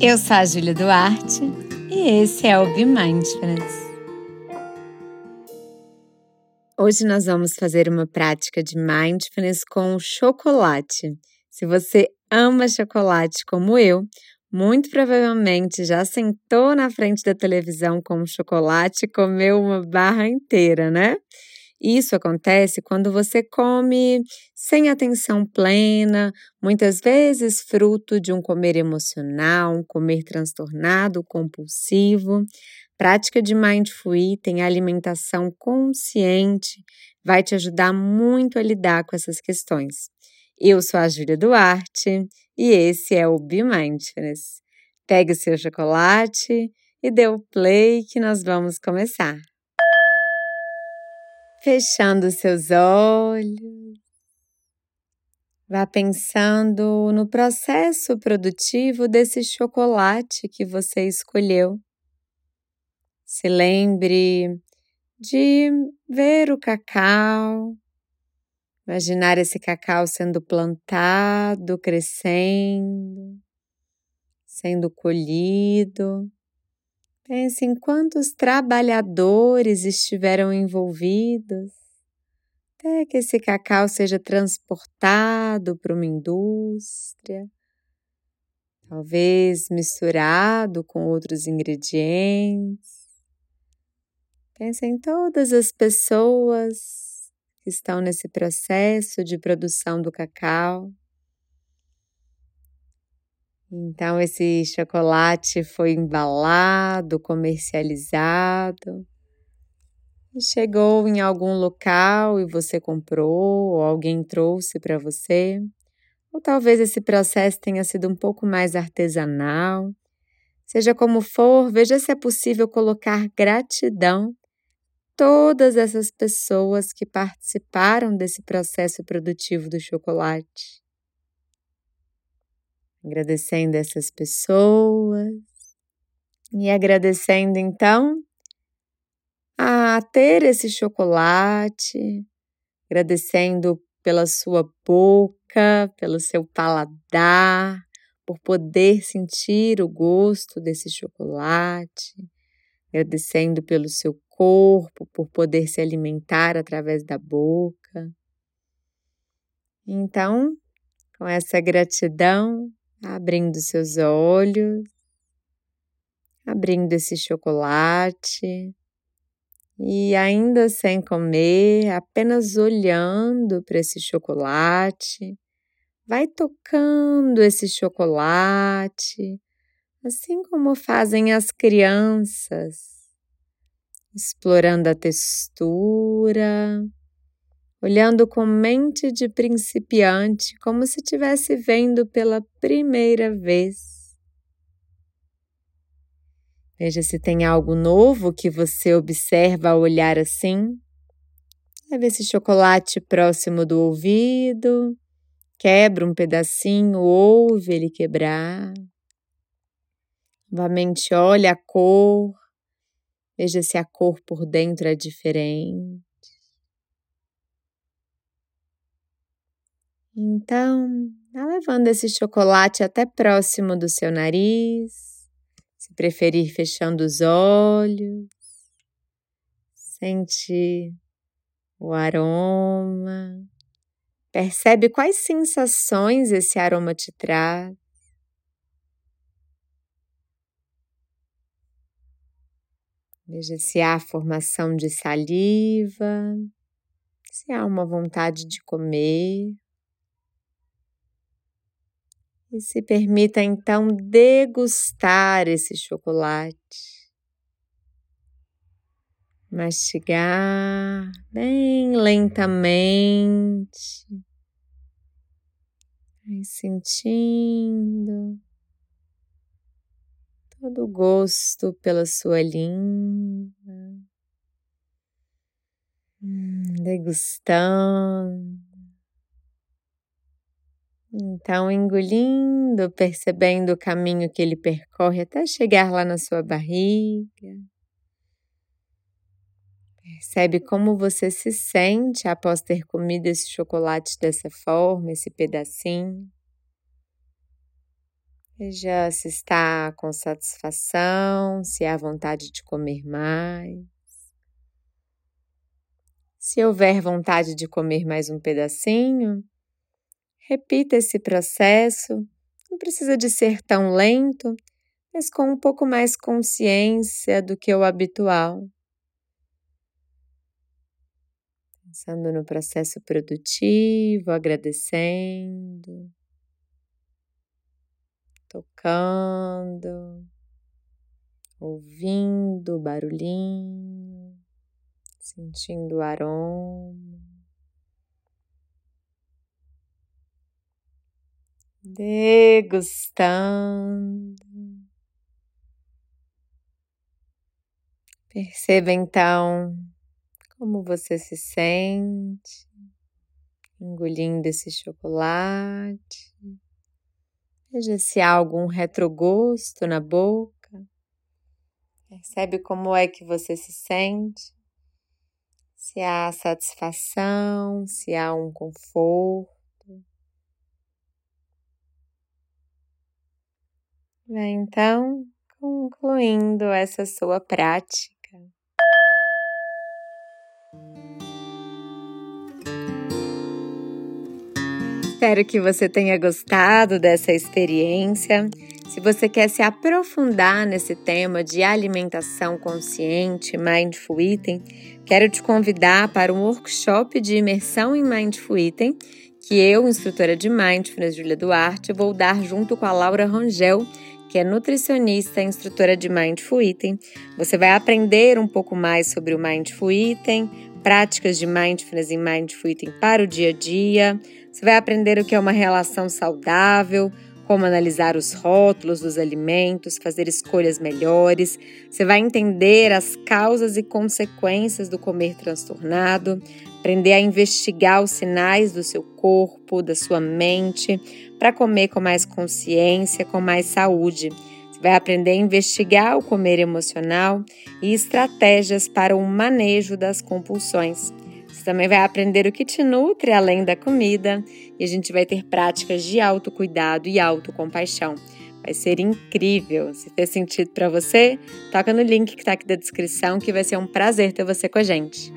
Eu sou a Júlia Duarte e esse é o Be Mindfulness. Hoje nós vamos fazer uma prática de mindfulness com chocolate. Se você ama chocolate como eu, muito provavelmente já sentou na frente da televisão com chocolate e comeu uma barra inteira, né? Isso acontece quando você come sem atenção plena, muitas vezes fruto de um comer emocional, um comer transtornado, compulsivo. Prática de Mindful Eating, alimentação consciente, vai te ajudar muito a lidar com essas questões. Eu sou a Júlia Duarte e esse é o Be Mindfulness. Pegue o seu chocolate e dê o play que nós vamos começar fechando seus olhos. Vá pensando no processo produtivo desse chocolate que você escolheu. Se lembre de ver o cacau, imaginar esse cacau sendo plantado, crescendo, sendo colhido. Pense em quantos trabalhadores estiveram envolvidos até que esse cacau seja transportado para uma indústria, talvez misturado com outros ingredientes. Pense em todas as pessoas que estão nesse processo de produção do cacau. Então, esse chocolate foi embalado, comercializado, chegou em algum local e você comprou, ou alguém trouxe para você. Ou talvez esse processo tenha sido um pouco mais artesanal. Seja como for, veja se é possível colocar gratidão todas essas pessoas que participaram desse processo produtivo do chocolate agradecendo essas pessoas e agradecendo então a ter esse chocolate, agradecendo pela sua boca, pelo seu paladar, por poder sentir o gosto desse chocolate, agradecendo pelo seu corpo, por poder se alimentar através da boca. Então, com essa gratidão, abrindo seus olhos, abrindo esse chocolate. E ainda sem comer, apenas olhando para esse chocolate, vai tocando esse chocolate, assim como fazem as crianças, explorando a textura olhando com mente de principiante, como se estivesse vendo pela primeira vez. Veja se tem algo novo que você observa ao olhar assim. Leve esse chocolate próximo do ouvido, quebra um pedacinho, ouve ele quebrar. Novamente olha a cor, veja se a cor por dentro é diferente. Então, vá levando esse chocolate até próximo do seu nariz, se preferir fechando os olhos. Sente o aroma. Percebe quais sensações esse aroma te traz. Veja se há formação de saliva, se há uma vontade de comer. E se permita então degustar esse chocolate. Mastigar bem lentamente. Vai sentindo todo o gosto pela sua língua. Hum, degustando. Então, engolindo, percebendo o caminho que ele percorre até chegar lá na sua barriga. Percebe como você se sente após ter comido esse chocolate dessa forma, esse pedacinho. Veja se está com satisfação, se há vontade de comer mais. Se houver vontade de comer mais um pedacinho, repita esse processo. Não precisa de ser tão lento, mas com um pouco mais consciência do que o habitual. Pensando no processo produtivo, agradecendo, tocando, ouvindo o barulhinho, sentindo o aroma. Degustando. Perceba então como você se sente engolindo esse chocolate. Veja se há algum retrogosto na boca. Percebe como é que você se sente. Se há satisfação, se há um conforto. Então, concluindo essa sua prática. Espero que você tenha gostado dessa experiência. Se você quer se aprofundar nesse tema de alimentação consciente, Mindful Eating, quero te convidar para um workshop de imersão em Mindful Eating que eu, instrutora de Mindfulness, Julia Duarte, vou dar junto com a Laura Rangel, que é nutricionista e instrutora de Mindful Eating. Você vai aprender um pouco mais sobre o Mindful Eating, práticas de Mindfulness e Mindful Eating para o dia a dia, você vai aprender o que é uma relação saudável, como analisar os rótulos dos alimentos, fazer escolhas melhores. Você vai entender as causas e consequências do comer transtornado, aprender a investigar os sinais do seu corpo, da sua mente, para comer com mais consciência, com mais saúde. Você vai aprender a investigar o comer emocional e estratégias para o manejo das compulsões. Você também vai aprender o que te nutre além da comida e a gente vai ter práticas de autocuidado e autocompaixão. Vai ser incrível. Se fez sentido para você, toca no link que está aqui da descrição que vai ser um prazer ter você com a gente.